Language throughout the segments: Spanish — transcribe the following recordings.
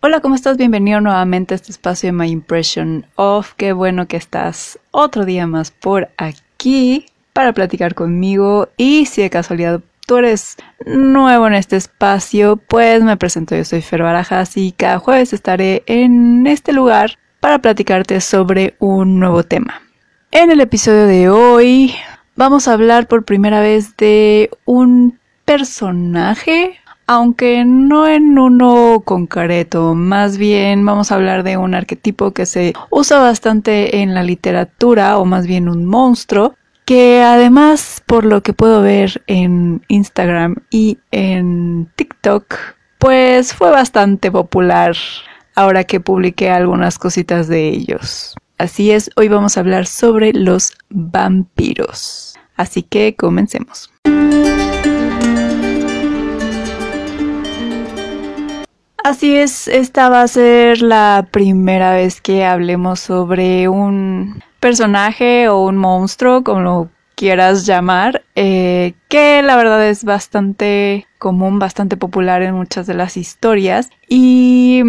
Hola, ¿cómo estás? Bienvenido nuevamente a este espacio de My Impression of. Qué bueno que estás otro día más por aquí para platicar conmigo. Y si de casualidad tú eres nuevo en este espacio, pues me presento. Yo soy Fer Barajas y cada jueves estaré en este lugar para platicarte sobre un nuevo tema. En el episodio de hoy vamos a hablar por primera vez de un personaje, aunque no en uno concreto, más bien vamos a hablar de un arquetipo que se usa bastante en la literatura, o más bien un monstruo, que además, por lo que puedo ver en Instagram y en TikTok, pues fue bastante popular ahora que publiqué algunas cositas de ellos. Así es, hoy vamos a hablar sobre los vampiros. Así que comencemos. Así es, esta va a ser la primera vez que hablemos sobre un personaje o un monstruo, como lo quieras llamar, eh, que la verdad es bastante común, bastante popular en muchas de las historias. Y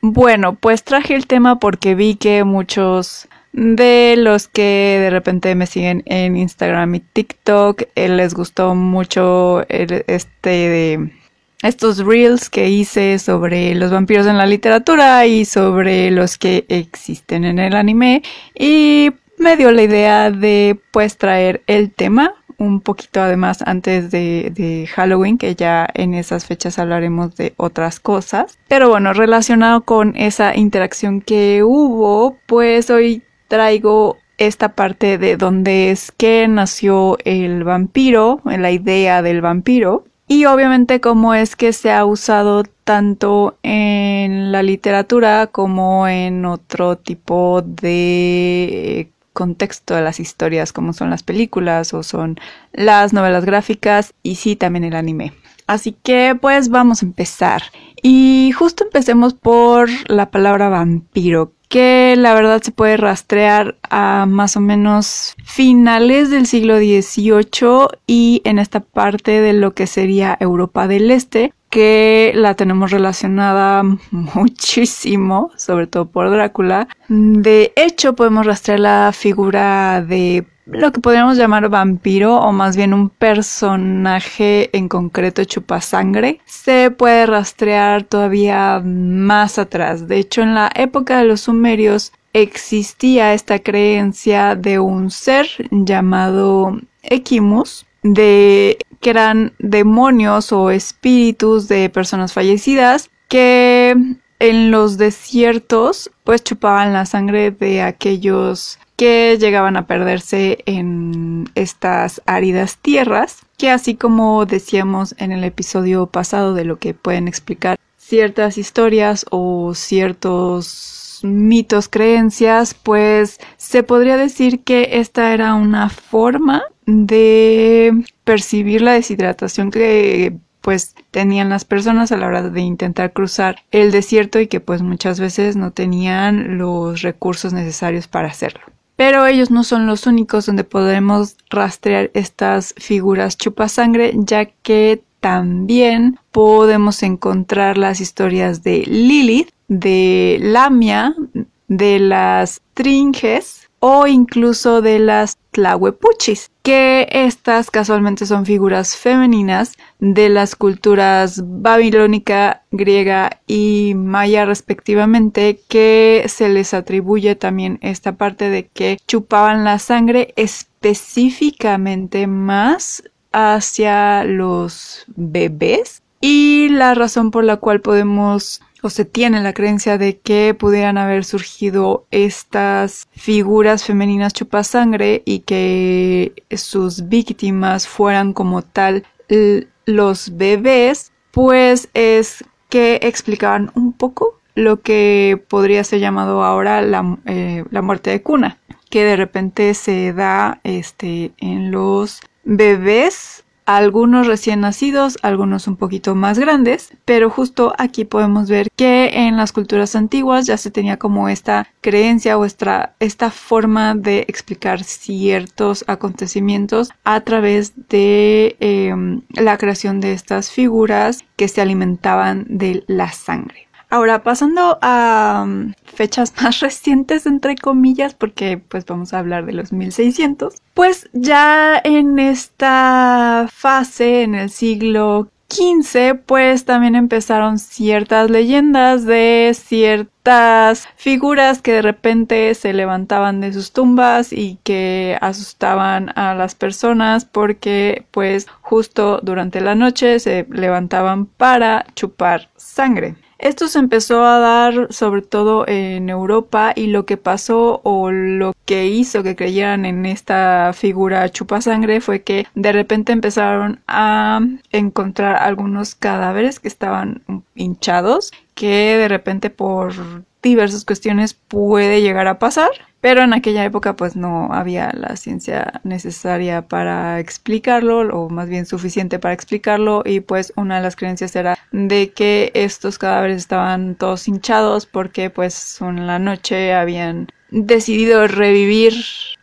bueno, pues traje el tema porque vi que muchos de los que de repente me siguen en Instagram y TikTok eh, les gustó mucho este de estos reels que hice sobre los vampiros en la literatura y sobre los que existen en el anime y me dio la idea de pues traer el tema un poquito además antes de, Halloween, que ya en esas fechas hablaremos de otras cosas. Pero bueno, relacionado con esa interacción que hubo, pues hoy traigo esta parte de donde es que nació el vampiro, la idea del vampiro. Y obviamente cómo es que se ha usado tanto en la literatura como en otro tipo de contexto de las historias, como son las películas o son las novelas gráficas y sí también el anime. Así que pues vamos a empezar. Y justo empecemos por la palabra vampiro, que la verdad se puede rastrear a más o menos finales del siglo XVIII y en esta parte de lo que sería Europa del Este, que la tenemos relacionada muchísimo, sobre todo por Drácula. De hecho, podemos rastrear la figura de lo que podríamos llamar vampiro o más bien un personaje en concreto chupasangre se puede rastrear todavía más atrás. De hecho, en la época de los sumerios existía esta creencia de un ser llamado Equimus de que eran demonios o espíritus de personas fallecidas que en los desiertos pues chupaban la sangre de aquellos que llegaban a perderse en estas áridas tierras, que así como decíamos en el episodio pasado de lo que pueden explicar ciertas historias o ciertos mitos, creencias, pues se podría decir que esta era una forma de percibir la deshidratación que pues tenían las personas a la hora de intentar cruzar el desierto y que pues muchas veces no tenían los recursos necesarios para hacerlo. Pero ellos no son los únicos donde podemos rastrear estas figuras chupasangre, ya que también podemos encontrar las historias de Lilith, de Lamia, de las Tringes, o incluso de las tlahuepuchis, que estas casualmente son figuras femeninas de las culturas babilónica, griega y maya respectivamente, que se les atribuye también esta parte de que chupaban la sangre específicamente más hacia los bebés y la razón por la cual podemos o se tiene la creencia de que pudieran haber surgido estas figuras femeninas chupasangre y que sus víctimas fueran como tal los bebés, pues es que explicaban un poco lo que podría ser llamado ahora la, eh, la muerte de cuna, que de repente se da este, en los bebés algunos recién nacidos, algunos un poquito más grandes, pero justo aquí podemos ver que en las culturas antiguas ya se tenía como esta creencia o esta, esta forma de explicar ciertos acontecimientos a través de em, la creación de estas figuras que se alimentaban de la sangre. Ahora, pasando a um, fechas más recientes, entre comillas, porque pues vamos a hablar de los 1600, pues ya en esta fase, en el siglo XV, pues también empezaron ciertas leyendas de ciertas figuras que de repente se levantaban de sus tumbas y que asustaban a las personas porque pues justo durante la noche se levantaban para chupar sangre. Esto se empezó a dar sobre todo en Europa y lo que pasó o lo que hizo que creyeran en esta figura chupasangre fue que de repente empezaron a encontrar algunos cadáveres que estaban hinchados que de repente por diversas cuestiones puede llegar a pasar pero en aquella época pues no había la ciencia necesaria para explicarlo o más bien suficiente para explicarlo y pues una de las creencias era de que estos cadáveres estaban todos hinchados porque pues en la noche habían decidido revivir,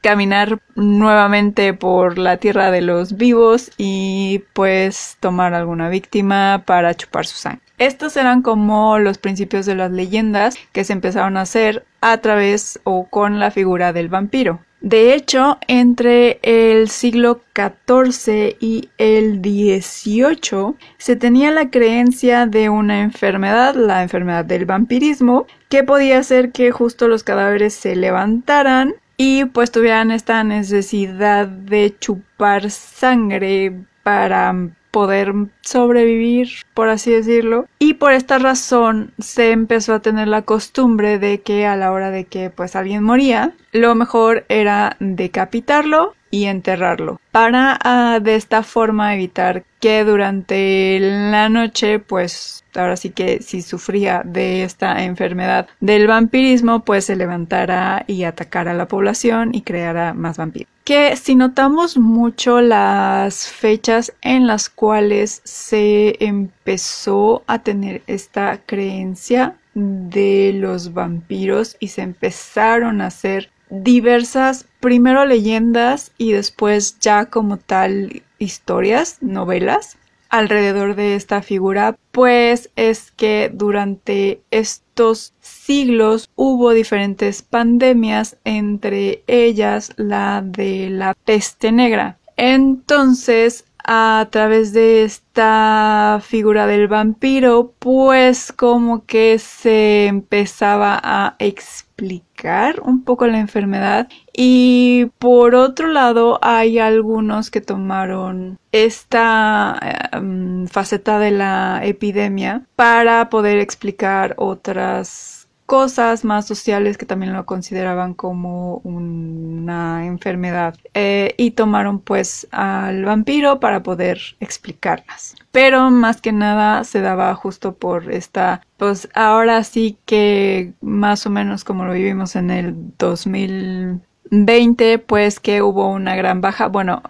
caminar nuevamente por la tierra de los vivos y pues tomar alguna víctima para chupar su sangre. Estos eran como los principios de las leyendas que se empezaron a hacer a través o con la figura del vampiro. De hecho, entre el siglo XIV y el XVIII se tenía la creencia de una enfermedad, la enfermedad del vampirismo, que podía hacer que justo los cadáveres se levantaran y pues tuvieran esta necesidad de chupar sangre para poder sobrevivir, por así decirlo. Y por esta razón se empezó a tener la costumbre de que a la hora de que pues alguien moría, lo mejor era decapitarlo y enterrarlo. Para ah, de esta forma evitar que durante la noche pues ahora sí que si sufría de esta enfermedad del vampirismo pues se levantara y atacara a la población y creara más vampiros. Que si notamos mucho las fechas en las cuales se empezó a tener esta creencia de los vampiros y se empezaron a hacer diversas, primero leyendas y después ya como tal historias, novelas alrededor de esta figura, pues es que durante estos siglos hubo diferentes pandemias, entre ellas la de la peste negra. Entonces, a través de esta figura del vampiro, pues como que se empezaba a explicar un poco la enfermedad. Y por otro lado hay algunos que tomaron esta em, faceta de la epidemia para poder explicar otras cosas más sociales que también lo consideraban como una enfermedad eh, y tomaron pues al vampiro para poder explicarlas. Pero más que nada se daba justo por esta pues ahora sí que más o menos como lo vivimos en el 2020 pues que hubo una gran baja. Bueno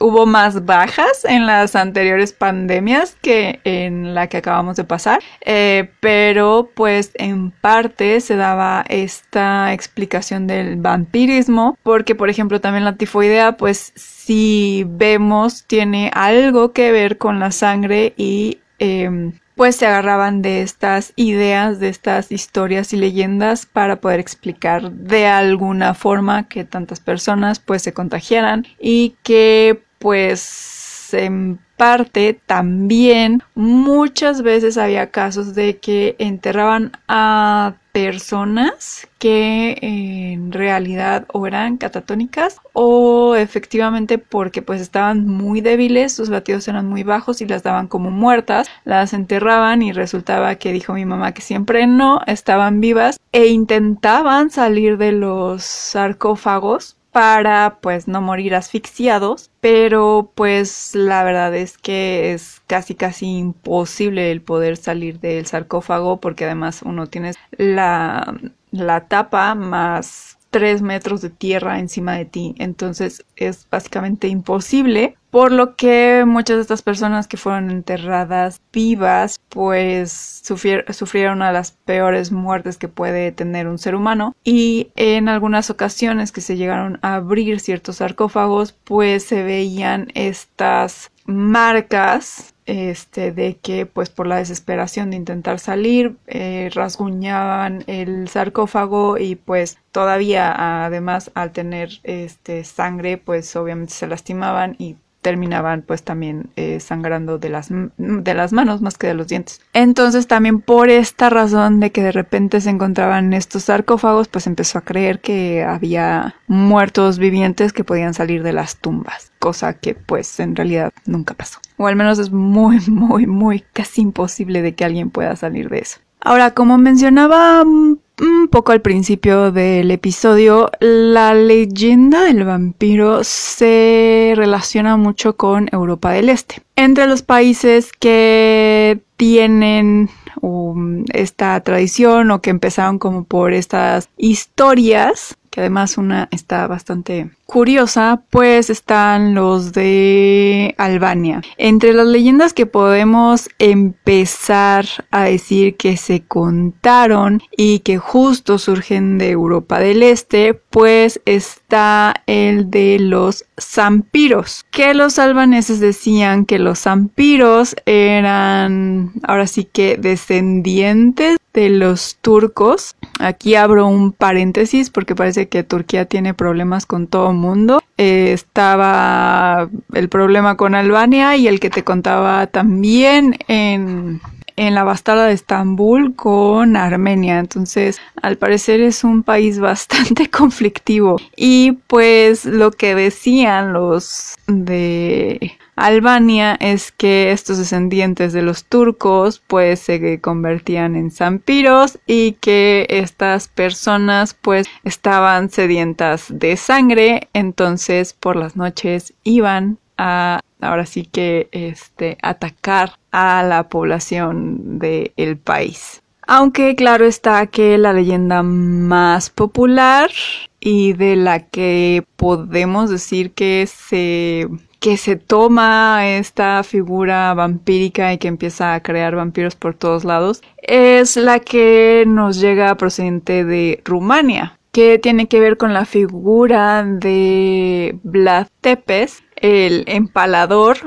hubo más bajas en las anteriores pandemias que en la que acabamos de pasar, eh, pero pues en parte se daba esta explicación del vampirismo, porque por ejemplo también la tifoidea, pues si vemos tiene algo que ver con la sangre y em, pues se agarraban de estas ideas, de estas historias y leyendas para poder explicar de alguna forma que tantas personas pues se contagiaran y que pues en parte también muchas veces había casos de que enterraban a personas que en realidad o eran catatónicas o efectivamente porque pues estaban muy débiles, sus latidos eran muy bajos y las daban como muertas, las enterraban y resultaba que dijo mi mamá que siempre no, estaban vivas e intentaban salir de los sarcófagos para pues no morir asfixiados, pero pues la verdad es que es casi casi imposible el poder salir del sarcófago porque además uno tiene la, la tapa más tres metros de tierra encima de ti. Entonces es básicamente imposible. Por lo que muchas de estas personas que fueron enterradas vivas, pues sufrieron a las peores muertes que puede tener un ser humano. Y en algunas ocasiones que se llegaron a abrir ciertos sarcófagos, pues se veían estas marcas este, de que pues por la desesperación de intentar salir eh, rasguñaban el sarcófago y pues todavía además al tener este sangre pues obviamente se lastimaban y terminaban pues también eh, sangrando de las, de las manos más que de los dientes. Entonces también por esta razón de que de repente se encontraban estos sarcófagos pues empezó a creer que había muertos vivientes que podían salir de las tumbas, cosa que pues en realidad nunca pasó. O al menos es muy, muy, muy casi imposible de que alguien pueda salir de eso. Ahora, como mencionaba un poco al principio del episodio, la leyenda del vampiro se relaciona mucho con Europa del Este. Entre los países que tienen um, esta tradición o que empezaron como por estas historias que además una está bastante curiosa, pues están los de Albania. Entre las leyendas que podemos empezar a decir que se contaron y que justo surgen de Europa del Este, pues está el de los zampiros, que los albaneses decían que los zampiros eran ahora sí que descendientes de los turcos. Aquí abro un paréntesis porque parece que Turquía tiene problemas con todo el mundo. Eh, estaba el problema con Albania y el que te contaba también en en la bastarda de Estambul con Armenia. Entonces, al parecer es un país bastante conflictivo. Y pues lo que decían los de Albania es que estos descendientes de los turcos pues se convertían en zampiros y que estas personas pues estaban sedientas de sangre, entonces por las noches iban a ahora sí que este atacar a la población del país. Aunque claro está que la leyenda más popular y de la que podemos decir que se que se toma esta figura vampírica y que empieza a crear vampiros por todos lados es la que nos llega procedente de Rumania, que tiene que ver con la figura de Vlad Tepes, el empalador.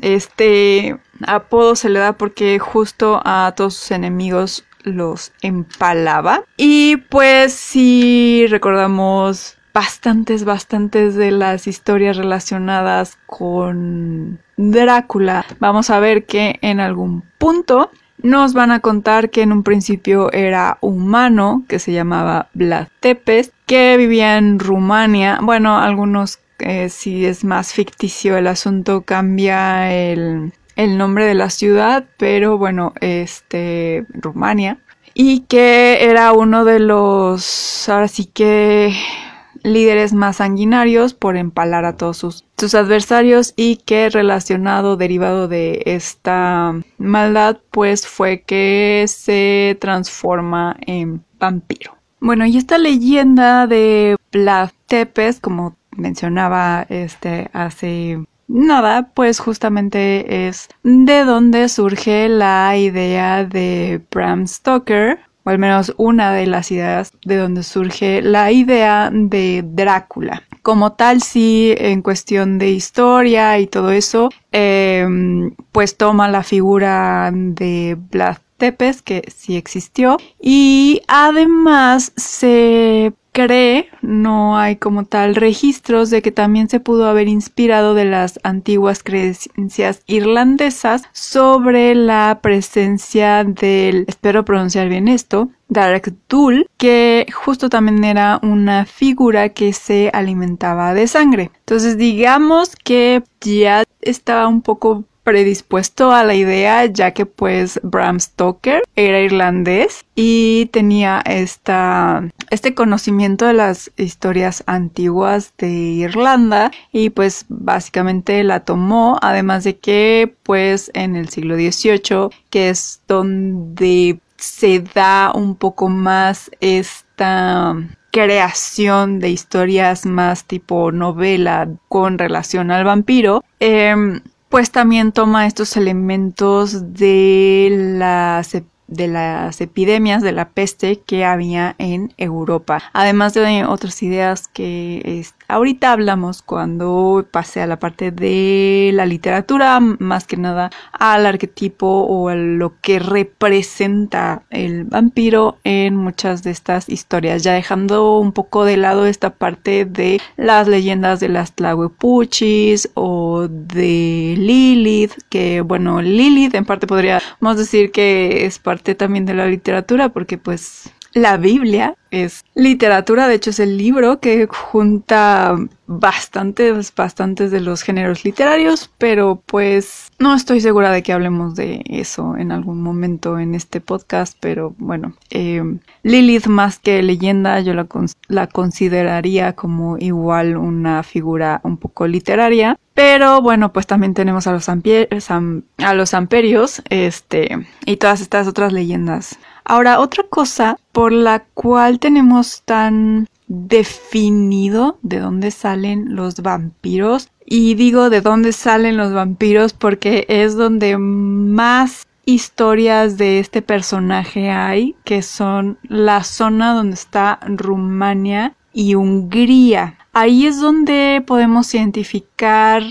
Este apodo se le da porque justo a todos sus enemigos los empalaba. Y pues si recordamos bastantes, bastantes de las historias relacionadas con Drácula, vamos a ver que en algún punto nos van a contar que en un principio era humano, que se llamaba Vlad Tepes, que vivía en Rumania. Bueno, algunos, eh, si es más ficticio el asunto, cambia el, nombre de la ciudad, pero bueno, este, Rumania. Y que era uno de los, ahora sí que líderes más sanguinarios por empalar a todos sus, adversarios y que relacionado, derivado de esta maldad, pues fue que se transforma en vampiro. Bueno, y esta leyenda de Vlad Tepes, como mencionaba este hace nada, pues justamente es de donde surge la idea de Bram Stoker o al menos una de las ideas de donde surge la idea de Drácula. Como tal, sí, en cuestión de historia y todo eso, em, pues toma la figura de Vlad Tepes, que sí existió, y además se cree, no hay como tal registros de que también se pudo haber inspirado de las antiguas creencias irlandesas sobre la presencia del, espero pronunciar bien esto, Dark Dul, que justo también era una figura que se alimentaba de sangre. Entonces digamos que ya estaba un poco predispuesto a la idea ya que pues Bram Stoker era irlandés y tenía esta, este conocimiento de las historias antiguas de Irlanda y pues básicamente la tomó además de que pues en el siglo XVIII que es donde se da un poco más esta creación de historias más tipo novela con relación al vampiro, eh, pues también toma estos elementos de las de las epidemias de la peste que había en Europa, además de otras ideas que ahorita hablamos cuando pase a la parte de la literatura, más que nada al arquetipo o a lo que representa el vampiro en muchas de estas historias, ya dejando un poco de lado esta parte de las leyendas de las Tlahuepuchis o de Lilith, que bueno, Lilith en parte podríamos decir que es parte también de la literatura porque pues la Biblia es literatura, de hecho es el libro que junta bastantes, bastantes de los géneros literarios, pero pues no estoy segura de que hablemos de eso en algún momento en este podcast, pero bueno, eh, Lilith más que leyenda yo la, la consideraría como igual una figura un poco literaria, pero bueno, pues también tenemos a los, a los amperios, este, y todas estas otras leyendas. Ahora, otra cosa por la cual tenemos tan definido de dónde salen los vampiros. Y digo de dónde salen los vampiros porque es donde más historias de este personaje hay, que son la zona donde está Rumania y Hungría. Ahí es donde podemos identificar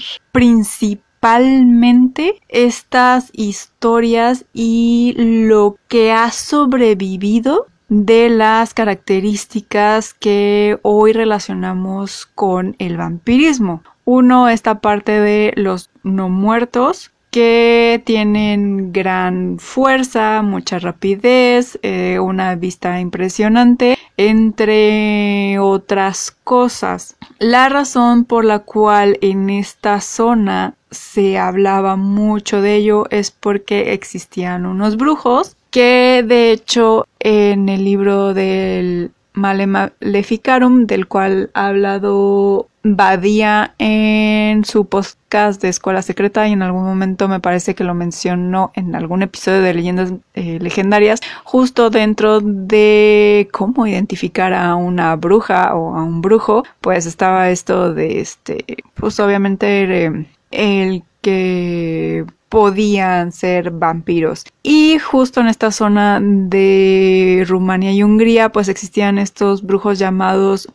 estas historias y lo que ha sobrevivido de las características que hoy relacionamos con el vampirismo. Uno, esta parte de los no muertos, que tienen gran fuerza, mucha rapidez, eh, una vista impresionante, entre otras cosas. La razón por la cual en esta zona se hablaba mucho de ello es porque existían unos brujos que de hecho en el libro del Maleficarum, del cual ha hablado Badía en su podcast de Escuela Secreta y en algún momento me parece que lo mencionó en algún episodio de Leyendas eh, Legendarias, justo dentro de cómo identificar a una bruja o a un brujo, pues estaba esto de este, pues obviamente el que podían ser vampiros. Y justo en esta zona de Rumania y Hungría pues existían estos brujos llamados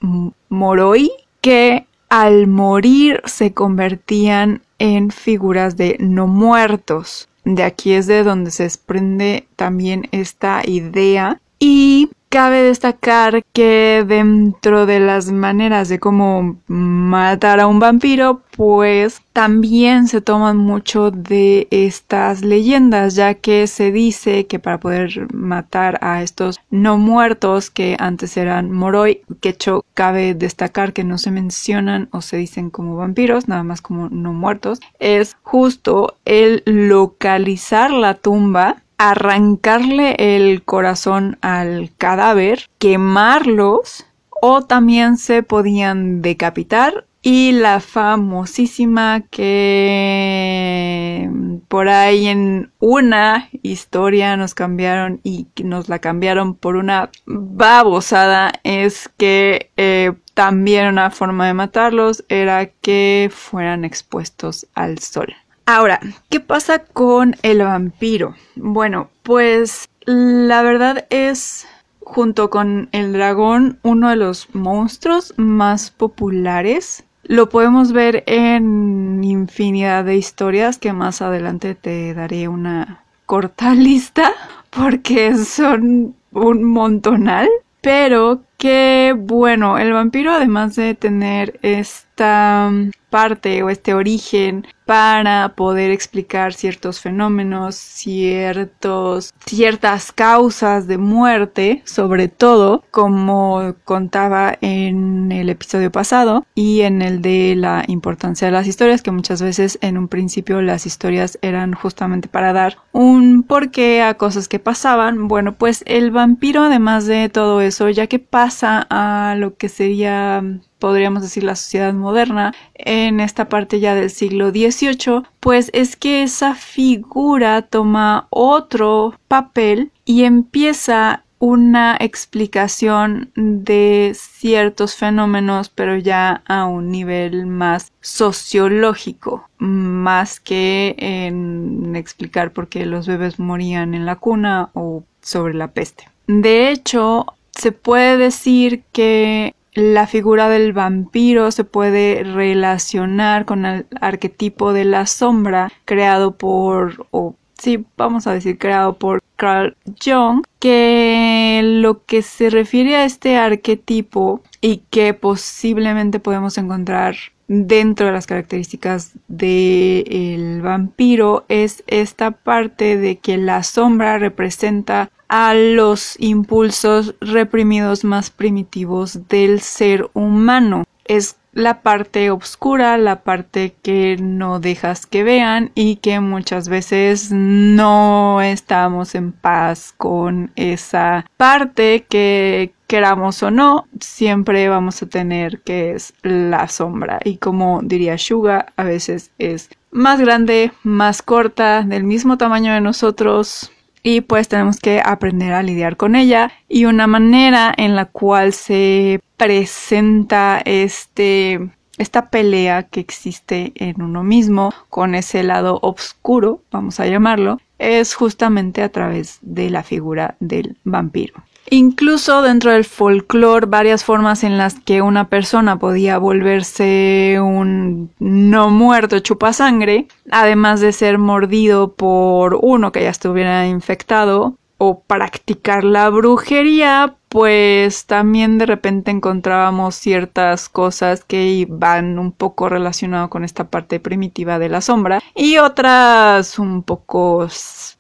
moroi que al morir se convertían en figuras de no muertos. De aquí es de donde se desprende también esta idea y Cabe destacar que dentro de las maneras de cómo matar a un vampiro, pues también se toman mucho de estas leyendas, ya que se dice que para poder matar a estos no muertos que antes eran moroi, que hecho cabe destacar que no se mencionan o se dicen como vampiros, nada más como no muertos, es justo el localizar la tumba arrancarle el corazón al cadáver, quemarlos o también se podían decapitar y la famosísima que por ahí en una historia nos cambiaron y nos la cambiaron por una babosada es que eh, también una forma de matarlos era que fueran expuestos al sol. Ahora, ¿qué pasa con el vampiro? Bueno, pues la verdad es, junto con el dragón, uno de los monstruos más populares. Lo podemos ver en infinidad de historias que más adelante te daré una corta lista porque son un montonal. Pero que bueno, el vampiro además de tener esta parte o este origen para poder explicar ciertos fenómenos, ciertos, ciertas causas de muerte, sobre todo, como contaba en el episodio pasado y en el de la importancia de las historias, que muchas veces en un principio las historias eran justamente para dar un porqué a cosas que pasaban. Bueno, pues el vampiro, además de todo eso, ya que pasa a lo que sería podríamos decir la sociedad moderna, en esta parte ya del siglo XVIII, pues es que esa figura toma otro papel y empieza una explicación de ciertos fenómenos, pero ya a un nivel más sociológico, más que en explicar por qué los bebés morían en la cuna o sobre la peste. De hecho, se puede decir que la figura del vampiro se puede relacionar con el arquetipo de la sombra creado por, o sí, vamos a decir creado por Carl Jung, que lo que se refiere a este arquetipo y que posiblemente podemos encontrar dentro de las características del vampiro es esta parte de que la sombra representa a los impulsos reprimidos más primitivos del ser humano. Es la parte oscura, la parte que no dejas que vean y que muchas veces no estamos en paz con esa parte que queramos o no, siempre vamos a tener que es la sombra y como diría Shuga, a veces es más grande, más corta, del mismo tamaño de nosotros, y pues tenemos que aprender a lidiar con ella y una manera en la cual se presenta este esta pelea que existe en uno mismo con ese lado oscuro, vamos a llamarlo, es justamente a través de la figura del vampiro. Incluso dentro del folclore, varias formas en las que una persona podía volverse un no muerto chupasangre, además de ser mordido por uno que ya estuviera infectado, o practicar la brujería, pues también de repente encontrábamos ciertas cosas que van un poco relacionado con esta parte primitiva de la sombra y otras un poco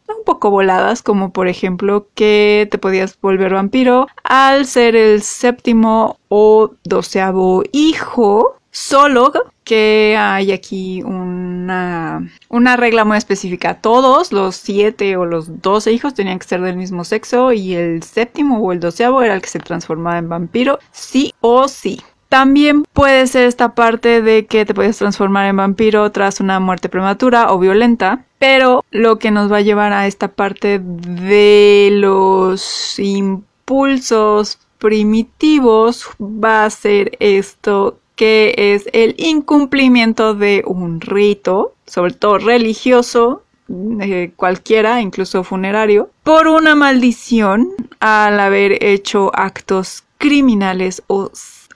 un poco voladas, como por ejemplo que te podías volver vampiro al ser el séptimo o doceavo hijo Solo que hay aquí una, una regla muy específica. Todos los siete o los doce hijos tenían que ser del mismo sexo y el séptimo o el doceavo era el que se transformaba en vampiro, sí o sí. También puede ser esta parte de que te puedes transformar en vampiro tras una muerte prematura o violenta, pero lo que nos va a llevar a esta parte de los impulsos primitivos va a ser esto que es el incumplimiento de un rito, sobre todo religioso, eh, cualquiera, incluso funerario, por una maldición al haber hecho actos criminales o,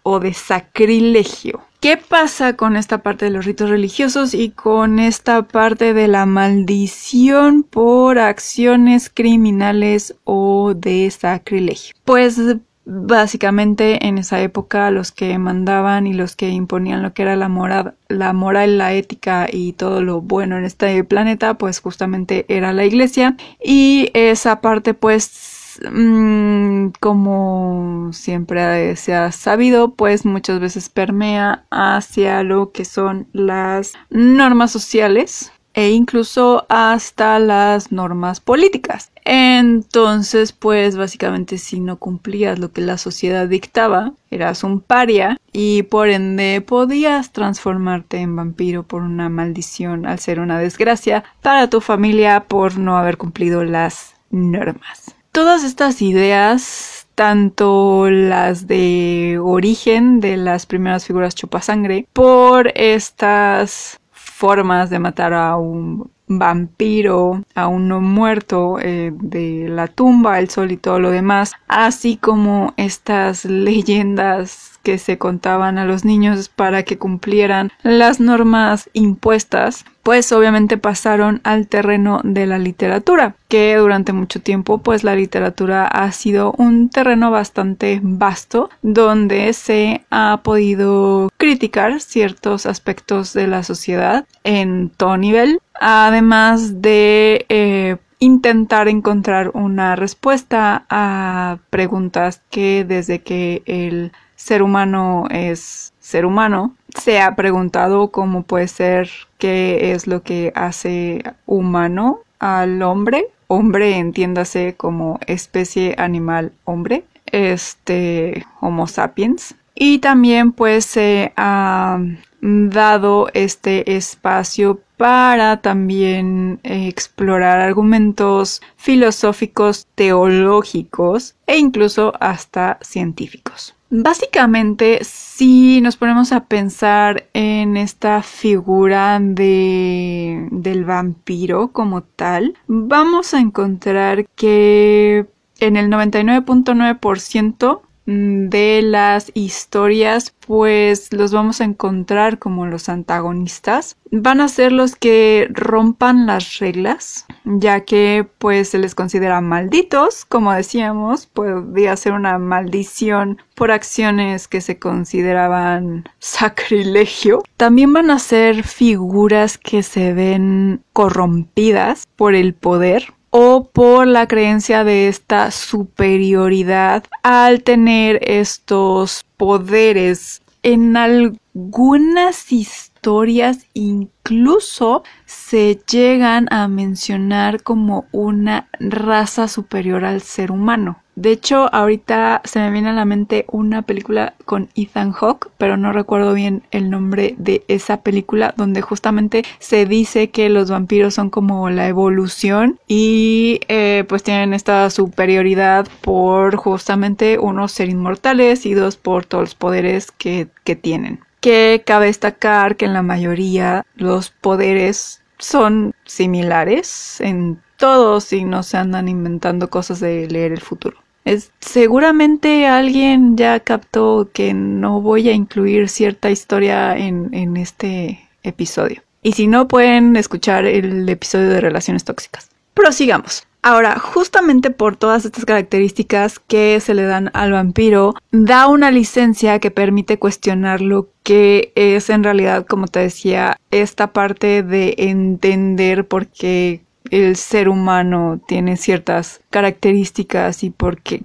o de sacrilegio. ¿Qué pasa con esta parte de los ritos religiosos y con esta parte de la maldición por acciones criminales o de sacrilegio? Pues básicamente en esa época los que mandaban y los que imponían lo que era la moral, la moral, la ética y todo lo bueno en este planeta, pues justamente era la iglesia y esa parte pues mm, como siempre se ha sabido, pues muchas veces permea hacia lo que son las normas sociales e incluso hasta las normas políticas. Entonces, pues básicamente si no cumplías lo que la sociedad dictaba, eras un paria y por ende podías transformarte en vampiro por una maldición al ser una desgracia para tu familia por no haber cumplido las normas. Todas estas ideas tanto las de origen de las primeras figuras chupasangre por estas formas de matar a un vampiro, a un no muerto eh, de la tumba, el sol y todo lo demás, así como estas leyendas que se contaban a los niños para que cumplieran las normas impuestas, pues obviamente pasaron al terreno de la literatura, que durante mucho tiempo pues la literatura ha sido un terreno bastante vasto donde se ha podido criticar ciertos aspectos de la sociedad en todo nivel, además de eh, intentar encontrar una respuesta a preguntas que desde que el ser humano es ser humano, se ha preguntado cómo puede ser qué es lo que hace humano al hombre. Hombre entiéndase como especie animal hombre, este Homo sapiens. Y también pues se ha dado este espacio para también explorar argumentos filosóficos, teológicos e incluso hasta científicos. Básicamente, si nos ponemos a pensar en esta figura de, del vampiro como tal, vamos a encontrar que en el 99.9% de las historias pues los vamos a encontrar como los antagonistas. Van a ser los que rompan las reglas, ya que pues se les considera malditos, como decíamos, podría ser una maldición por acciones que se consideraban sacrilegio. También van a ser figuras que se ven corrompidas por el poder, o por la creencia de esta superioridad al tener estos poderes. En algunas historias incluso se llegan a mencionar como una raza superior al ser humano. De hecho, ahorita se me viene a la mente una película con Ethan Hawke, pero no recuerdo bien el nombre de esa película, donde justamente se dice que los vampiros son como la evolución y eh, pues tienen esta superioridad por justamente uno ser inmortales y dos por todos los poderes que, que tienen. Que cabe destacar que en la mayoría los poderes son similares en todos y no se andan inventando cosas de leer el futuro seguramente alguien ya captó que no voy a incluir cierta historia en, en este episodio. Y si no, pueden escuchar el episodio de relaciones tóxicas. Prosigamos. Ahora, justamente por todas estas características que se le dan al vampiro, da una licencia que permite cuestionar lo que es en realidad, como te decía, esta parte de entender por qué el ser humano tiene ciertas características y por qué,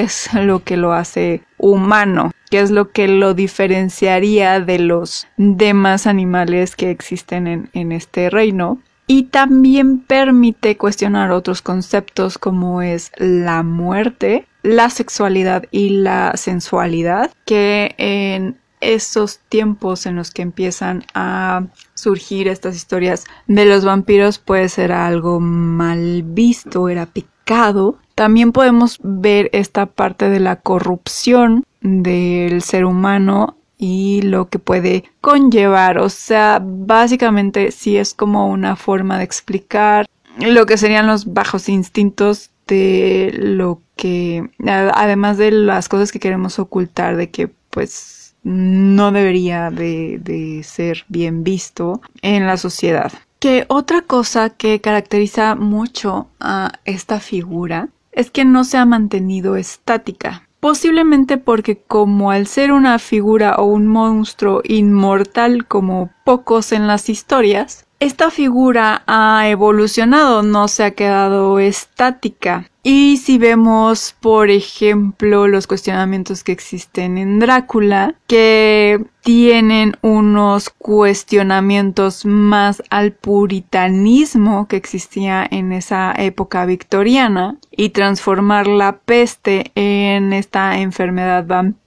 es lo que lo hace humano, qué es lo que lo diferenciaría de los demás animales que existen en, en este reino. Y también permite cuestionar otros conceptos como es la muerte, la sexualidad y la sensualidad, que en esos tiempos en los que empiezan a surgir estas historias de los vampiros pues era algo mal visto, era pecado. También podemos ver esta parte de la corrupción del ser humano y lo que puede conllevar. O sea, básicamente sí es como una forma de explicar lo que serían los bajos instintos de lo que, además de las cosas que queremos ocultar, de que pues no debería de, ser bien visto en la sociedad. Que otra cosa que caracteriza mucho a esta figura es que no se ha mantenido estática. Posiblemente porque como al ser una figura o un monstruo inmortal como pocos en las historias, esta figura ha evolucionado, no se ha quedado estática. Y si vemos, por ejemplo, los cuestionamientos que existen en Drácula, que tienen unos cuestionamientos más al puritanismo que existía en esa época victoriana y transformar la peste en esta enfermedad vampírica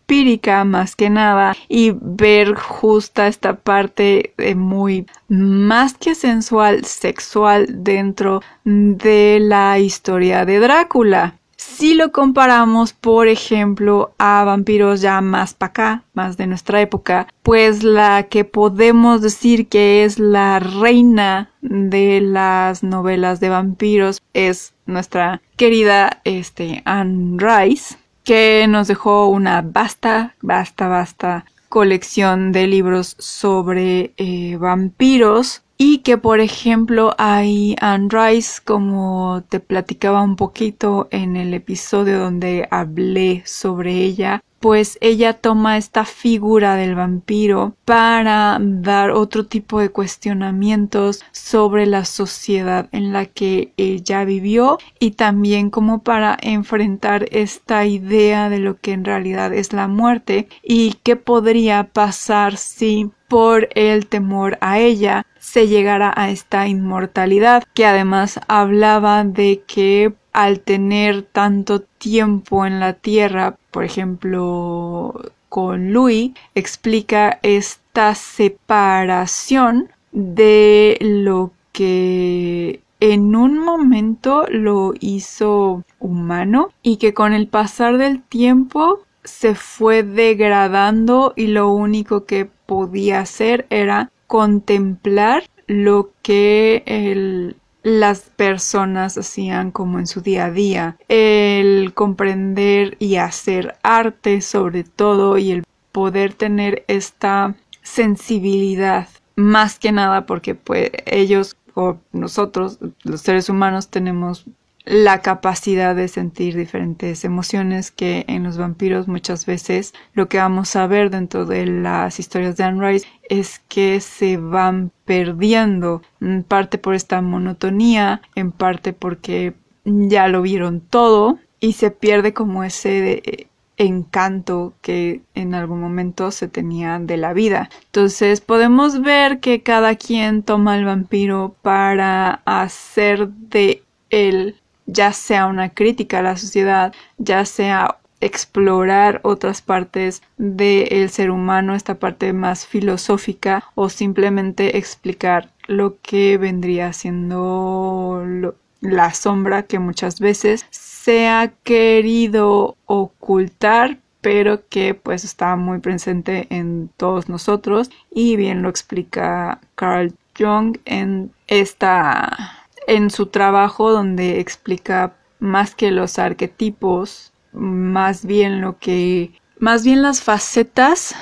más que nada y ver justa esta parte muy más que sensual, sexual dentro de la historia de Drácula. Si lo comparamos, por ejemplo, a vampiros ya más para acá, más de nuestra época, pues la que podemos decir que es la reina de las novelas de vampiros es nuestra querida este, Anne Rice, que nos dejó una vasta, vasta, vasta colección de libros sobre eh, vampiros y que por ejemplo hay Anne Rice como te platicaba un poquito en el episodio donde hablé sobre ella pues ella toma esta figura del vampiro para dar otro tipo de cuestionamientos sobre la sociedad en la que ella vivió y también como para enfrentar esta idea de lo que en realidad es la muerte y qué podría pasar si por el temor a ella se llegara a esta inmortalidad que además hablaba de que al tener tanto tiempo en la Tierra, por ejemplo, con Louis, explica esta separación de lo que en un momento lo hizo humano y que con el pasar del tiempo se fue degradando y lo único que podía hacer era contemplar lo que las personas hacían como en su día a día, el comprender y hacer arte sobre todo y el poder tener esta sensibilidad más que nada porque pues ellos o nosotros los seres humanos tenemos la capacidad de sentir diferentes emociones que en los vampiros muchas veces lo que vamos a ver dentro de las historias de Anne Rice es que se van perdiendo en parte por esta monotonía en parte porque ya lo vieron todo y se pierde como ese encanto que en algún momento se tenía de la vida. Entonces podemos ver que cada quien toma al vampiro para hacer de él ya sea una crítica a la sociedad, ya sea explorar otras partes del ser humano, esta parte más filosófica, o simplemente explicar lo que vendría siendo la sombra que muchas veces se ha querido ocultar pero que pues está muy presente en todos nosotros y bien lo explica Carl Jung en esta en su trabajo donde explica más que los arquetipos, más bien lo que, más bien las facetas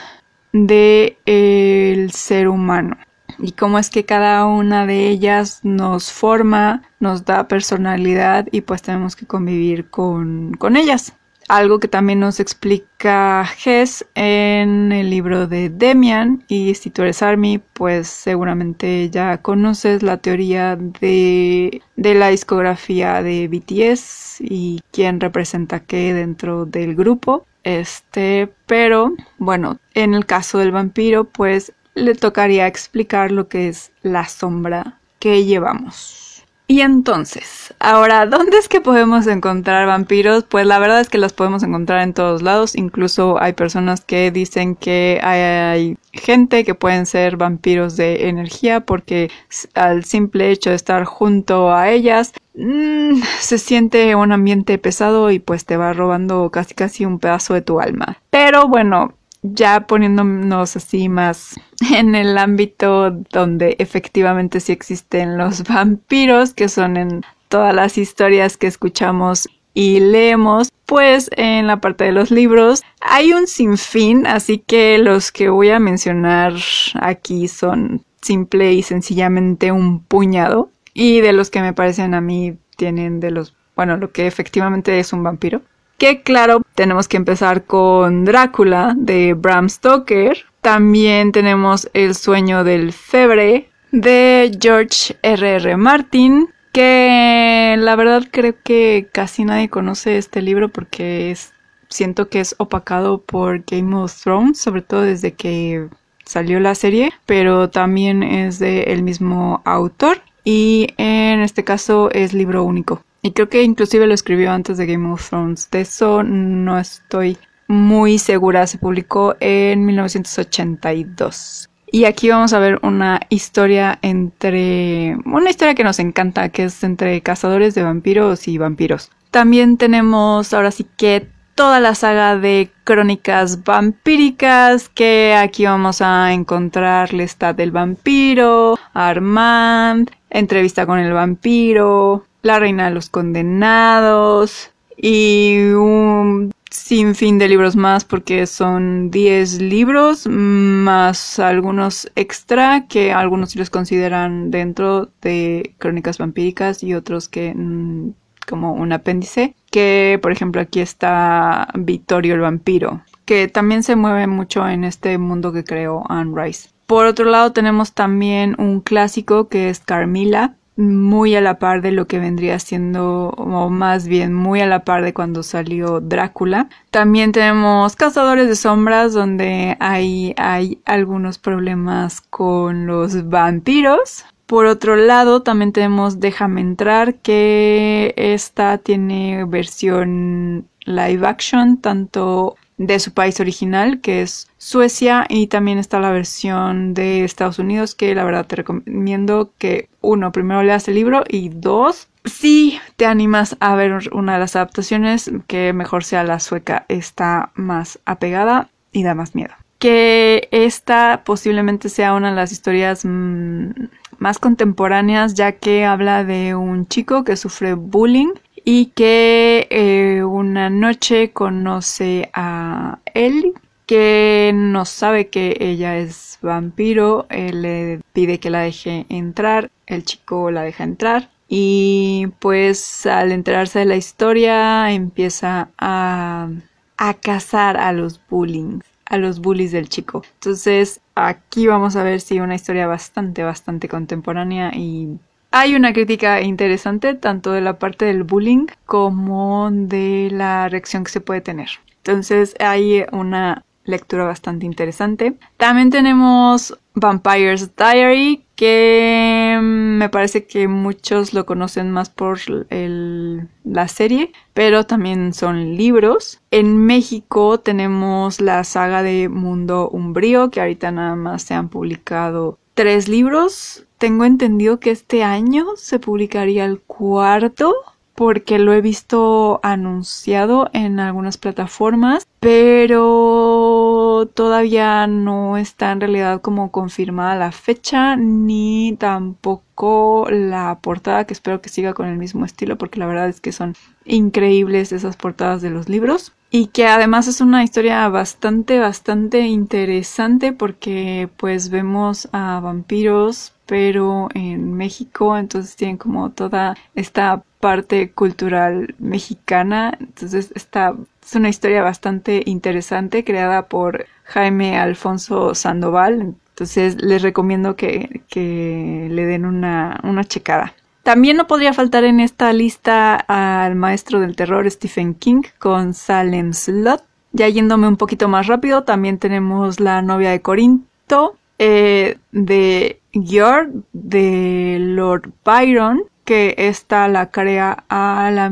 del el ser humano. Y cómo es que cada una de ellas nos forma, nos da personalidad y pues tenemos que convivir con, con ellas algo que también nos explica Hess en el libro de Demian y si tú eres Army pues seguramente ya conoces la teoría de, de la discografía de BTS y quién representa qué dentro del grupo. Este pero bueno en el caso del vampiro pues le tocaría explicar lo que es la sombra que llevamos y entonces, ahora, ¿dónde es que podemos encontrar vampiros? Pues la verdad es que los podemos encontrar en todos lados. Incluso hay personas que dicen que hay, gente que pueden ser vampiros de energía porque al simple hecho de estar junto a ellas mm, se siente un ambiente pesado y pues te va robando casi casi un pedazo de tu alma. Pero bueno, ya poniéndonos así más en el ámbito donde efectivamente sí existen los vampiros, que son en todas las historias que escuchamos y leemos, pues en la parte de los libros hay un sinfín, así que los que voy a mencionar aquí son simple y sencillamente un puñado y de los que me parecen a mí tienen de los, bueno, lo que efectivamente es un vampiro. Que claro, tenemos que empezar con Drácula de Bram Stoker. También tenemos El sueño del febre de George R.R. R. Martin. Que la verdad creo que casi nadie conoce este libro porque es, siento que es opacado por Game of Thrones, sobre todo desde que salió la serie, pero también es de el mismo autor y en este caso es libro único. Y creo que inclusive lo escribió antes de Game of Thrones. De eso no estoy muy segura. Se publicó en 1982. Y aquí vamos a ver una historia entre... Una historia que nos encanta, que es entre cazadores de vampiros y vampiros. También tenemos ahora sí que toda la saga de crónicas vampíricas que aquí vamos a encontrar Lestat del vampiro, Armand, entrevista con el vampiro, la Reina de los Condenados y un sinfín de libros más porque son 10 libros más algunos extra que algunos los consideran dentro de crónicas vampíricas y otros que mm, como un apéndice que por ejemplo aquí está Vittorio el vampiro que también se mueve mucho en este mundo que creó Anne Rice. Por otro lado tenemos también un clásico que es Carmilla muy a la par de lo que vendría siendo, o más bien muy a la par de cuando salió Drácula. También tenemos Cazadores de Sombras, donde hay, hay algunos problemas con los vampiros. Por otro lado, también tenemos Déjame entrar, que esta tiene versión live action, tanto de su país original, que es Suecia, y también está la versión de Estados Unidos, que la verdad te recomiendo que uno, primero leas el libro y dos, si te animas a ver una de las adaptaciones, que mejor sea la sueca, está más apegada y da más miedo. Que esta posiblemente sea una de las historias mm, más contemporáneas ya que habla de un chico que sufre bullying y que eh, una noche conoce a él que no sabe que ella es vampiro, él le pide que la deje entrar, el chico la deja entrar y pues al enterarse de la historia empieza a, a cazar a los bullying, a los bullies del chico. Entonces aquí vamos a ver si una historia bastante, bastante contemporánea y hay una crítica interesante tanto de la parte del bullying como de la reacción que se puede tener. Entonces hay una lectura bastante interesante. También tenemos Vampire's Diary, que me parece que muchos lo conocen más por la serie, pero también son libros. En México tenemos la saga de Mundo Umbrío, que ahorita nada más se han publicado tres libros. Tengo entendido que este año se publicaría el cuarto porque lo he visto anunciado en algunas plataformas, pero todavía no está en realidad como confirmada la fecha ni tampoco la portada que espero que siga con el mismo estilo porque la verdad es que son increíbles esas portadas de los libros y que además es una historia bastante bastante interesante porque pues vemos a vampiros pero en México entonces tienen como toda esta parte cultural mexicana. Entonces esta es una historia bastante interesante creada por Jaime Alfonso Sandoval. Entonces les recomiendo que, le den una, una checada. También no podría faltar en esta lista al maestro del terror Stephen King con Salem Slot. Ya yéndome un poquito más rápido, también tenemos La novia de Corinto eh, de Georg de Lord Byron que esta la crea a la,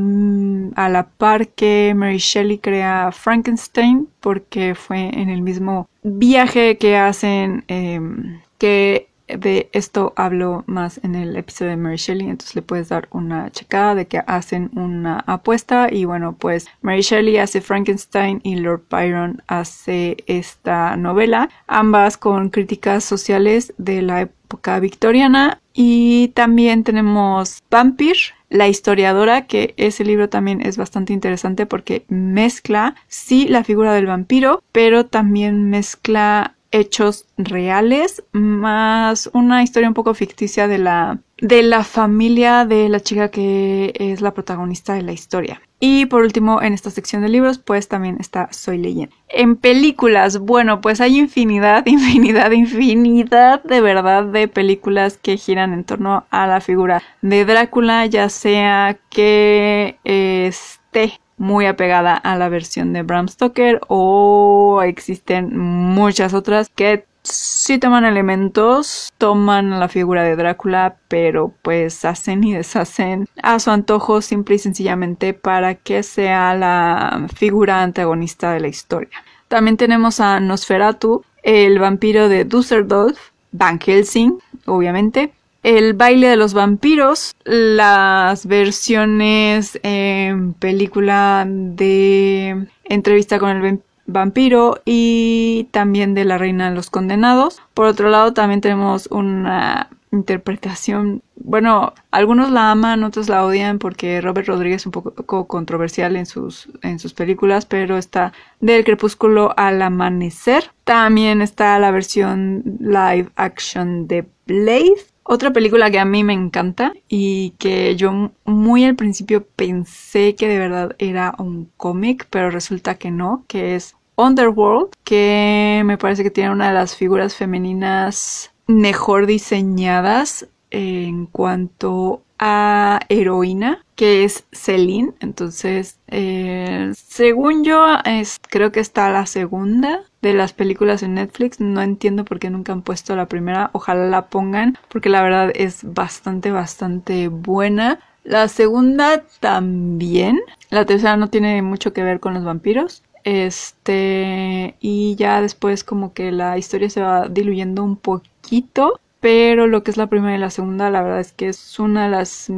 a la par que Mary Shelley crea Frankenstein porque fue en el mismo viaje que hacen em, que de esto hablo más en el episodio de Mary Shelley, entonces le puedes dar una checada de que hacen una apuesta y bueno, pues Mary Shelley hace Frankenstein y Lord Byron hace esta novela, ambas con críticas sociales de la época victoriana. Y también tenemos Vampire, la historiadora, que ese libro también es bastante interesante porque mezcla, sí, la figura del vampiro, pero también mezcla hechos reales más una historia un poco ficticia de la de la familia de la chica que es la protagonista de la historia. Y por último, en esta sección de libros, pues también está Soy leyenda. En películas, bueno, pues hay infinidad, infinidad, infinidad de verdad de películas que giran en torno a la figura de Drácula, ya sea que esté muy apegada a la versión de Bram Stoker o existen muchas otras que sí toman elementos, toman la figura de Drácula, pero pues hacen y deshacen a su antojo simple y sencillamente para que sea la figura antagonista de la historia. También tenemos a Nosferatu, el vampiro de Dusseldorf, Van Helsing, obviamente, el baile de los vampiros, las versiones en película de entrevista con el vampiro y también de la reina de los condenados. Por otro lado, también tenemos una interpretación, bueno, algunos la aman, otros la odian porque Robert Rodríguez es un poco controversial en sus, en sus películas, pero está del crepúsculo al amanecer. También está la versión live action de Blade otra película que a mí me encanta y que yo muy al principio pensé que de verdad era un cómic, pero resulta que no, que es Underworld, que me parece que tiene una de las figuras femeninas mejor diseñadas en cuanto a heroína, que es Celine. Entonces, eh, según yo, es, creo que está la segunda de las películas en Netflix. No entiendo por qué nunca han puesto la primera. Ojalá la pongan, porque la verdad es bastante, bastante buena. La segunda también. La tercera no tiene mucho que ver con los vampiros. Este, y ya después como que la historia se va diluyendo un poquito pero lo que es la primera y la segunda, la verdad es que es una de las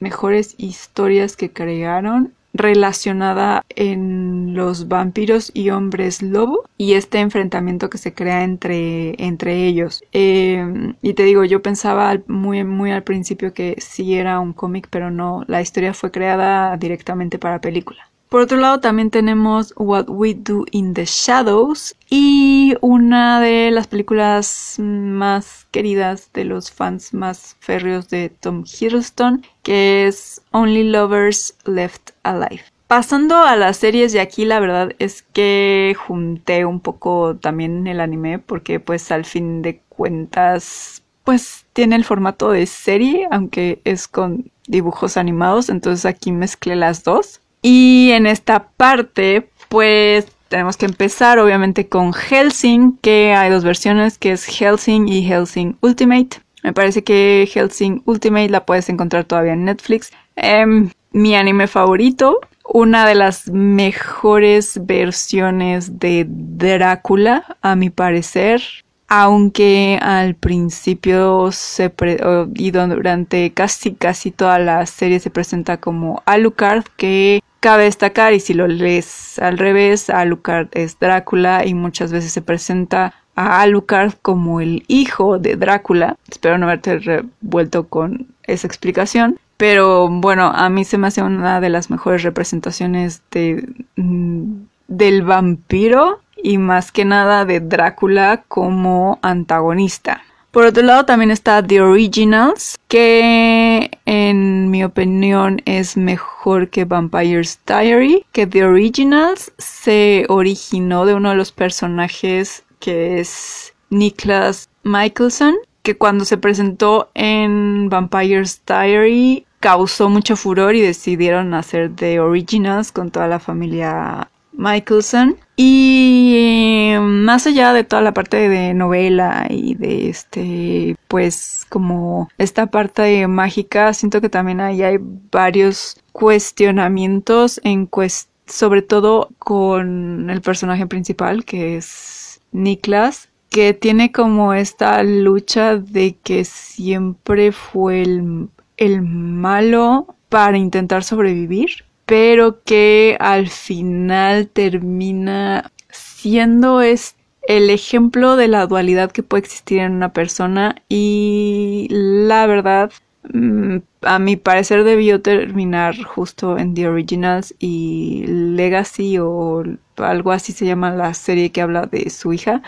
mejores historias que crearon relacionada en los vampiros y hombres lobo y este enfrentamiento que se crea entre, entre ellos. Em, y te digo, yo pensaba muy, muy al principio que sí era un cómic, pero no, la historia fue creada directamente para película. Por otro lado, también tenemos What We Do in the Shadows y una de las películas más queridas de los fans más férreos de Tom Hiddleston, que es Only Lovers Left Alive. Pasando a las series de aquí, la verdad es que junté un poco también el anime porque pues al fin de cuentas pues tiene el formato de serie, aunque es con dibujos animados, entonces aquí mezclé las dos. Y en esta parte, pues tenemos que empezar obviamente con Helsing, que hay dos versiones, que es Helsing y Helsing Ultimate. Me parece que Helsing Ultimate la puedes encontrar todavía en Netflix. Em, mi anime favorito, una de las mejores versiones de Drácula, a mi parecer. Aunque al principio se y durante casi casi toda la serie se presenta como Alucard, que Cabe destacar, y si lo lees al revés, Alucard es Drácula y muchas veces se presenta a Alucard como el hijo de Drácula. Espero no haberte revuelto con esa explicación. Pero bueno, a mí se me hace una de las mejores representaciones de, mm, del vampiro y más que nada de Drácula como antagonista. Por otro lado también está The Originals, que en mi opinión es mejor que Vampire's Diary, que The Originals se originó de uno de los personajes que es Niklas Michelson, que cuando se presentó en Vampire's Diary causó mucho furor y decidieron hacer The Originals con toda la familia Michelson. Y más allá de toda la parte de novela y de este, pues como esta parte mágica, siento que también ahí hay varios cuestionamientos en sobre todo con el personaje principal que es Niklas, que tiene como esta lucha de que siempre fue el, el malo para intentar sobrevivir pero que al final termina siendo el ejemplo de la dualidad que puede existir en una persona y la verdad mm, a mi parecer debió terminar justo en The Originals y Legacy o algo así se llama la serie que habla de su hija.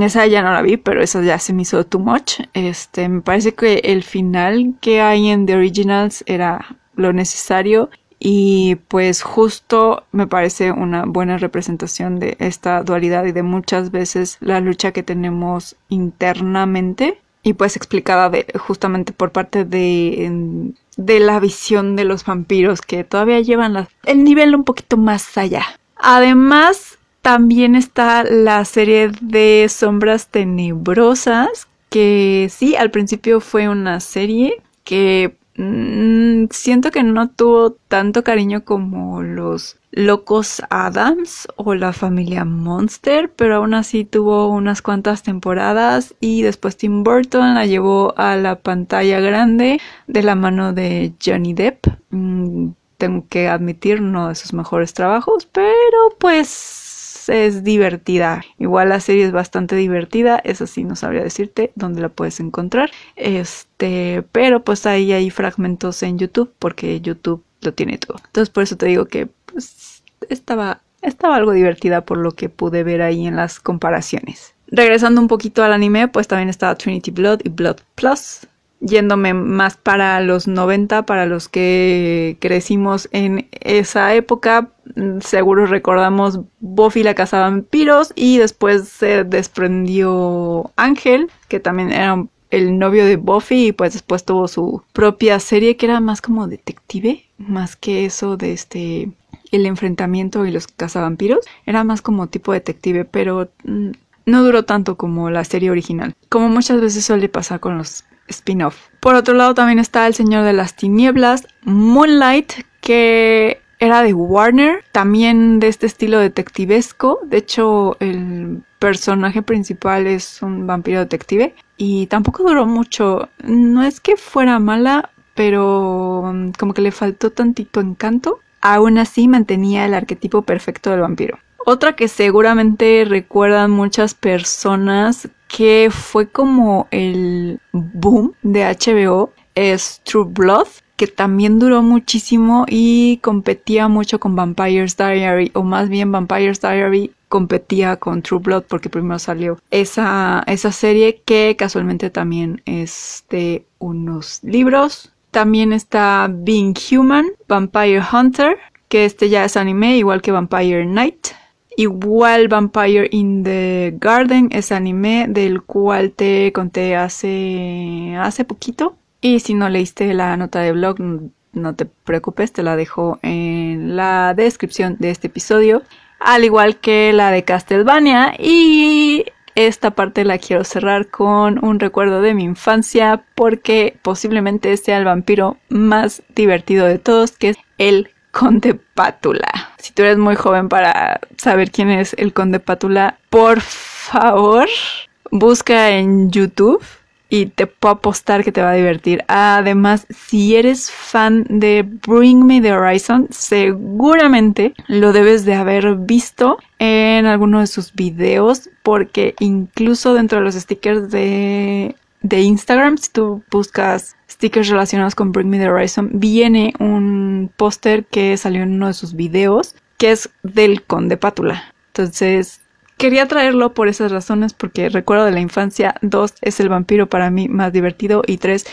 Esa ya no la vi, pero esa ya se me hizo too much. Este, me parece que el final que hay en The Originals era lo necesario y pues justo me parece una buena representación de esta dualidad y de muchas veces la lucha que tenemos internamente y pues explicada justamente por parte de, de la visión de los vampiros que todavía llevan el nivel un poquito más allá. Además, también está la serie de sombras tenebrosas que sí, al principio fue una serie que Mm, siento que no tuvo tanto cariño como los Locos Adams o la familia Monster, pero aún así tuvo unas cuantas temporadas y después Tim Burton la llevó a la pantalla grande de la mano de Johnny Depp. Mm, tengo que admitir, uno de sus mejores trabajos, pero pues es divertida. Igual la serie es bastante divertida, eso sí no sabría decirte dónde la puedes encontrar. Este, pero pues ahí hay fragmentos en YouTube porque YouTube lo tiene todo. Entonces por eso te digo que pues, estaba estaba algo divertida por lo que pude ver ahí en las comparaciones. Regresando un poquito al anime, pues también estaba Trinity Blood y Blood Plus yéndome más para los 90, para los que crecimos en esa época, mm, seguro recordamos Buffy la casa vampiros y después se desprendió Ángel, que también era el novio de Buffy y pues después tuvo su propia serie que era más como detective, más que eso de este el enfrentamiento y los cazavampiros, era más como tipo detective, pero mm, no duró tanto como la serie original, como muchas veces suele pasar con los spin-off. Por otro lado también está El Señor de las Tinieblas, Moonlight, que era de Warner, también de este estilo detectivesco. De hecho, el personaje principal es un vampiro detective y tampoco duró mucho. No es que fuera mala, pero mm, como que le faltó tantito encanto. aún así mantenía el arquetipo perfecto del vampiro. Otra que seguramente recuerdan muchas personas que fue como el boom de HBO es True Blood, que también duró muchísimo y competía mucho con Vampire's Diary, o más bien Vampire's Diary competía con True Blood porque primero salió esa, esa serie que casualmente también es de unos libros. También está Being Human, Vampire Hunter, que este ya es anime, igual que Vampire Knight. Igual Vampire in the Garden es anime del cual te conté hace, hace poquito. Y si no leíste la nota de blog, no te preocupes, te la dejo en la descripción de este episodio. Al igual que la de Castlevania. Y esta parte la quiero cerrar con un recuerdo de mi infancia porque posiblemente sea el vampiro más divertido de todos, que es el Conde Pátula. Si tú eres muy joven para saber quién es el Conde Pátula, por favor, busca en YouTube y te puedo apostar que te va a divertir. Además, si eres fan de Bring Me the Horizon, seguramente lo debes de haber visto en alguno de sus videos porque incluso dentro de los stickers de, de Instagram, si tú buscas stickers relacionados con Bring Me the Horizon, viene un póster que salió en uno de sus videos que es del Conde Pátula. Entonces, Quería traerlo por esas razones, porque recuerdo de la infancia, dos, es el vampiro para mí más divertido y tres,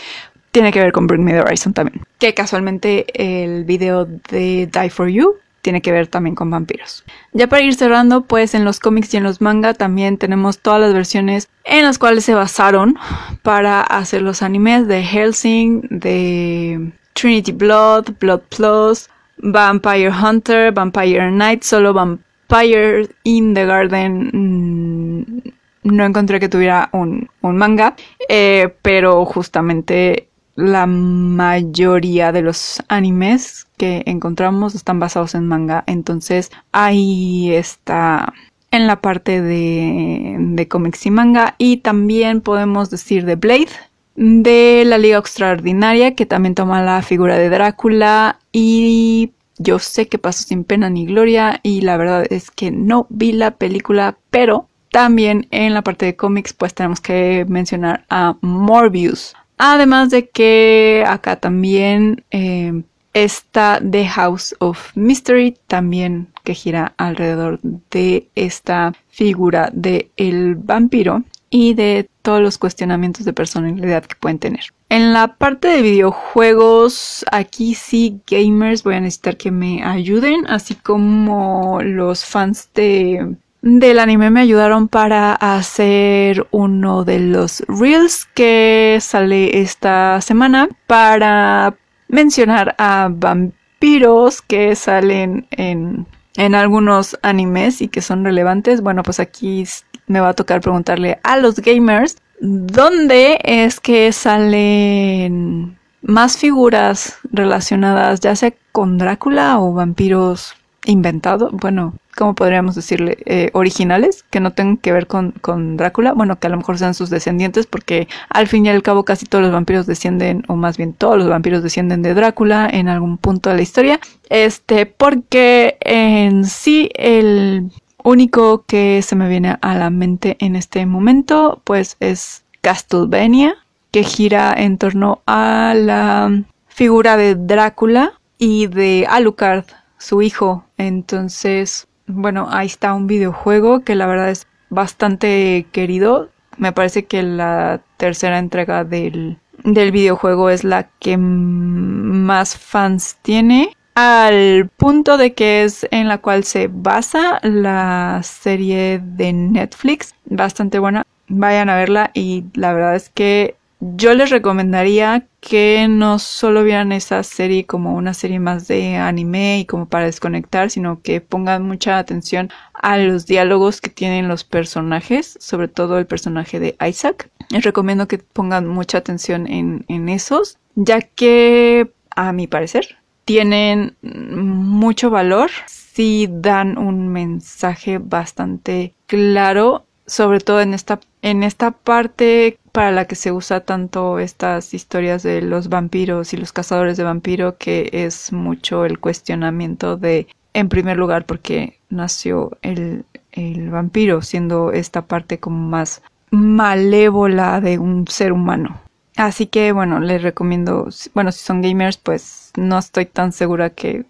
tiene que ver con Bring Me the Horizon también. Que casualmente el video de Die for You tiene que ver también con vampiros. Ya para ir cerrando, pues en los cómics y en los manga también tenemos todas las versiones en las cuales se basaron para hacer los animes de Helsing, de Trinity Blood, Blood Plus, Vampire Hunter, Vampire Knight, solo Vampire in the Garden mm, no encontré que tuviera un, manga, eh, pero justamente la mayoría de los animes que encontramos están basados en manga, entonces ahí está en la parte de, de cómics y manga. Y también podemos decir de Blade, de la Liga Extraordinaria que también toma la figura de Drácula. Y yo sé que pasó sin pena ni gloria y la verdad es que no vi la película, pero también en la parte de cómics pues tenemos que mencionar a Morbius. Además de que acá también eh, está The House of Mystery, también que gira alrededor de esta figura de el vampiro y de todos los cuestionamientos de personalidad que pueden tener. En la parte de videojuegos, aquí sí gamers voy a necesitar que me ayuden, así como los fans de del anime me ayudaron para hacer uno de los reels que sale esta semana para mencionar a vampiros que salen en, en algunos animes y que son relevantes. Bueno, pues aquí me va a tocar preguntarle a los gamers ¿Dónde es que salen más figuras relacionadas ya sea con Drácula o vampiros inventados? Bueno, ¿cómo podríamos decirle? Eh, originales, que no tengan que ver con, con, Drácula. Bueno, que a lo mejor sean sus descendientes, porque al fin y al cabo casi todos los vampiros descienden, o más bien todos los vampiros descienden de Drácula en algún punto de la historia. Este, porque en sí el único que se me viene a la mente en este momento, pues es Castlevania, que gira en torno a la figura de Drácula y de Alucard, su hijo. Entonces, bueno, ahí está un videojuego que la verdad es bastante querido. Me parece que la tercera entrega del, del videojuego es la que más fans tiene al punto de que es en la cual se basa la serie de Netflix, bastante buena. Vayan a verla y la verdad es que yo les recomendaría que no solo vieran esa serie como una serie más de anime y como para desconectar, sino que pongan mucha atención a los diálogos que tienen los personajes, sobre todo el personaje de Isaac. Les recomiendo que pongan mucha atención en, en esos, ya que a mi parecer tienen mucho valor, sí dan un mensaje bastante claro sobre todo en esta, en esta parte para la que se usa tanto estas historias de los vampiros y los cazadores de vampiro, que es mucho el cuestionamiento de, en primer lugar, porque nació el, el vampiro, siendo esta parte como más malévola de un ser humano. Así que bueno, les recomiendo, bueno, si son gamers, pues no estoy tan segura que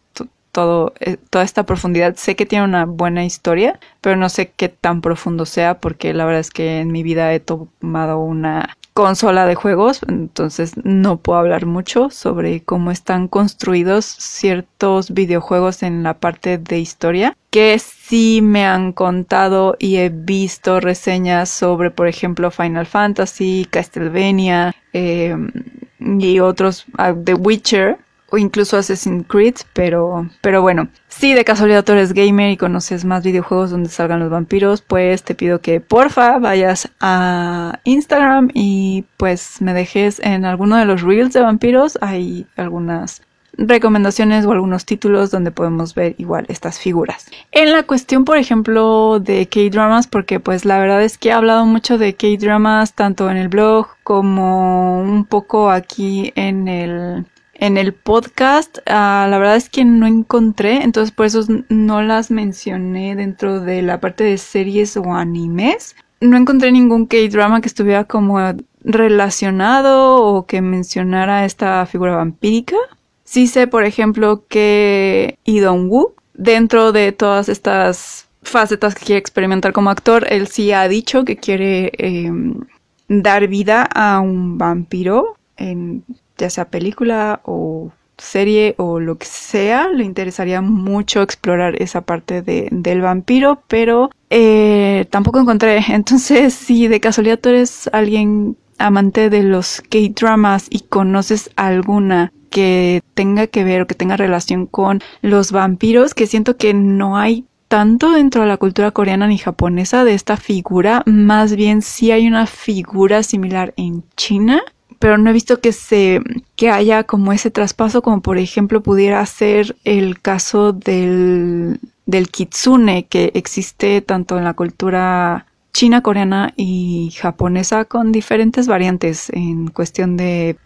todo, eh, toda esta profundidad. Sé que tiene una buena historia, pero no sé qué tan profundo sea porque la verdad es que en mi vida he tomado una consola de juegos, entonces no puedo hablar mucho sobre cómo están construidos ciertos videojuegos en la parte de historia, que sí me han contado y he visto reseñas sobre, por ejemplo, Final Fantasy, Castlevania eh, y otros, uh, The Witcher, o incluso Assassin's Creed, pero, pero bueno, si de casualidad tú eres gamer y conoces más videojuegos donde salgan los vampiros, pues te pido que porfa vayas a Instagram y pues me dejes en alguno de los reels de vampiros, hay algunas recomendaciones o algunos títulos donde podemos ver igual estas figuras. En la cuestión, por ejemplo, de K-dramas, porque pues la verdad es que he hablado mucho de K-dramas tanto en el blog como un poco aquí en el en el podcast, ah, la verdad es que no encontré, entonces por eso no las mencioné dentro de la parte de series o animes. No encontré ningún K-drama que estuviera como relacionado o que mencionara esta figura vampírica. Sí sé, por ejemplo, que Lee Woo, dentro de todas estas facetas que quiere experimentar como actor, él sí ha dicho que quiere em, dar vida a un vampiro en ya sea película o serie o lo que sea, le interesaría mucho explorar esa parte de, del vampiro, pero eh, tampoco encontré. Entonces, si de casualidad tú eres alguien amante de los K-dramas y conoces alguna que tenga que ver o que tenga relación con los vampiros, que siento que no hay tanto dentro de la cultura coreana ni japonesa de esta figura, más bien sí hay una figura similar en China pero no he visto que se que haya como ese traspaso como por ejemplo pudiera ser el caso del del kitsune que existe tanto en la cultura china, coreana y japonesa con diferentes variantes en cuestión de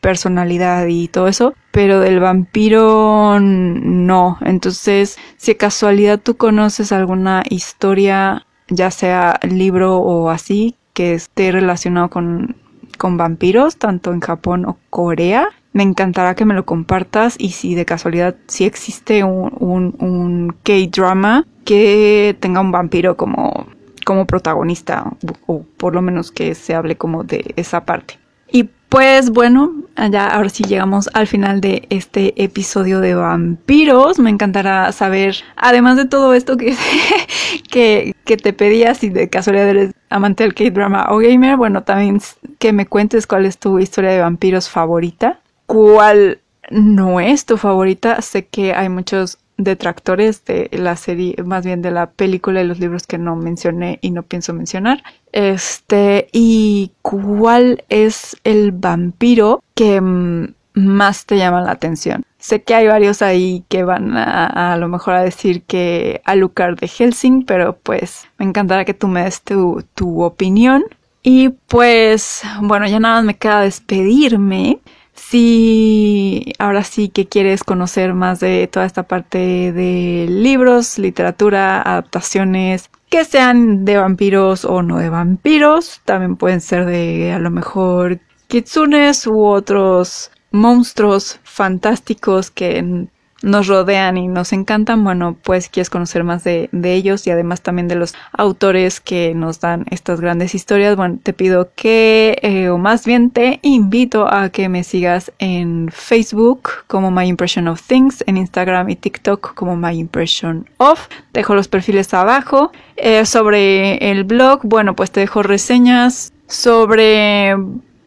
personalidad y todo eso, pero del vampiro no. Entonces, si casualidad tú conoces alguna historia, ya sea libro o así, que esté relacionado con con vampiros, tanto en Japón o Corea. Me encantará que me lo compartas y si de casualidad si existe un, un, K-drama que tenga un vampiro como, como protagonista o por lo menos que se hable como de esa parte. Y pues bueno, ya ahora sí llegamos al final de este episodio de vampiros. Me encantará saber, además de todo esto que, que, que te pedía, si de casualidad eres amante del K-drama o gamer, bueno, también que me cuentes cuál es tu historia de vampiros favorita. ¿Cuál no es tu favorita? Sé que hay muchos detractores de la serie, más bien de la película y los libros que no mencioné y no pienso mencionar. Este, y cuál es el vampiro que mm, más te llama la atención. Sé que hay varios ahí que van a, a, lo mejor a decir que Alucard de Helsing, pero pues me encantará que tú me des tu, tu opinión. Y pues bueno, ya nada más me queda despedirme. Si ahora sí que quieres conocer más de toda esta parte de libros, literatura, adaptaciones, que sean de vampiros o no de vampiros, también pueden ser de a lo mejor kitsunes u otros monstruos fantásticos que nos rodean y nos encantan, bueno, pues quieres conocer más de, ellos y además también de los autores que nos dan estas grandes historias, bueno, te pido que, eh, o más bien te invito a que me sigas en Facebook como My Impression of Things, en Instagram y TikTok como My Impression of. Dejo los perfiles abajo. Eh, sobre el blog, bueno, pues te dejo reseñas sobre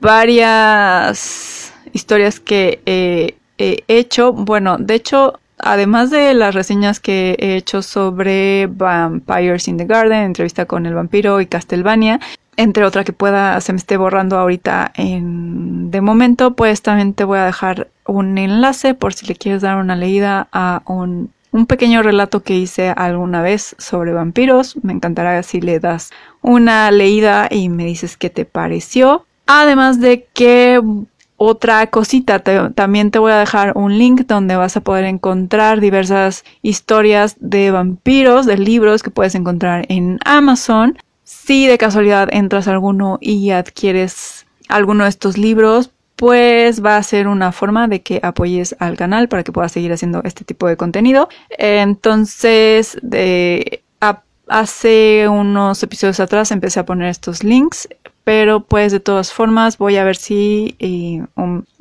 varias historias que he hecho. Bueno, de hecho, además de las reseñas que he hecho sobre Vampires in the Garden, entrevista con el vampiro y Castlevania, entre otra que pueda se me esté borrando ahorita en de momento, pues también te voy a dejar un enlace por si le quieres dar una leída a un un pequeño relato que hice alguna vez sobre vampiros. Me encantará si le das una leída y me dices qué te pareció. Además de que otra cosita, también te voy a dejar un link donde vas a poder encontrar diversas historias de vampiros, de libros que puedes encontrar en Amazon. Si de casualidad entras alguno y adquieres alguno de estos libros, pues va a ser una forma de que apoyes al canal para que puedas seguir haciendo este tipo de contenido. Entonces, hace unos episodios atrás empecé a poner estos links pero pues de todas formas voy a ver si,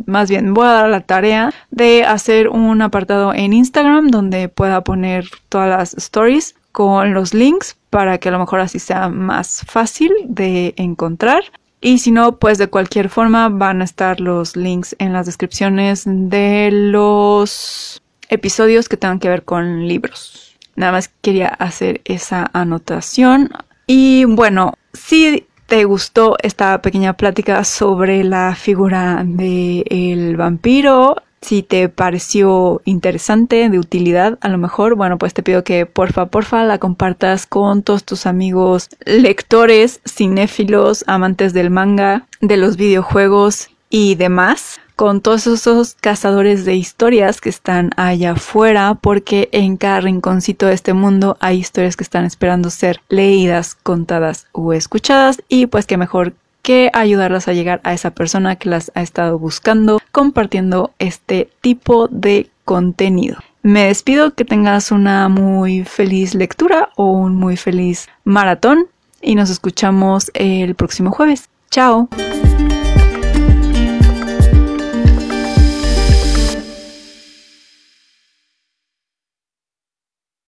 más bien voy a dar la tarea de hacer un apartado en Instagram donde pueda poner todas las stories con los links para que a lo mejor así sea más fácil de encontrar. Y si no, pues de cualquier forma van a estar los links en las descripciones de los episodios que tengan que ver con libros. Nada más quería hacer esa anotación. Y bueno, si te gustó esta pequeña plática sobre la figura del el vampiro. Si te pareció interesante, de utilidad, a lo mejor, bueno, pues te pido que porfa, porfa la compartas con todos tus amigos lectores, cinéfilos, amantes del manga, de los videojuegos y demás con todos esos cazadores de historias que están allá afuera, porque en cada rinconcito de este mundo hay historias que están esperando ser leídas, contadas o escuchadas, y pues que mejor que ayudarlas a llegar a esa persona que las ha estado buscando compartiendo este tipo de contenido. Me despido, que tengas una muy feliz lectura o un muy feliz maratón y nos escuchamos el próximo jueves. Chao.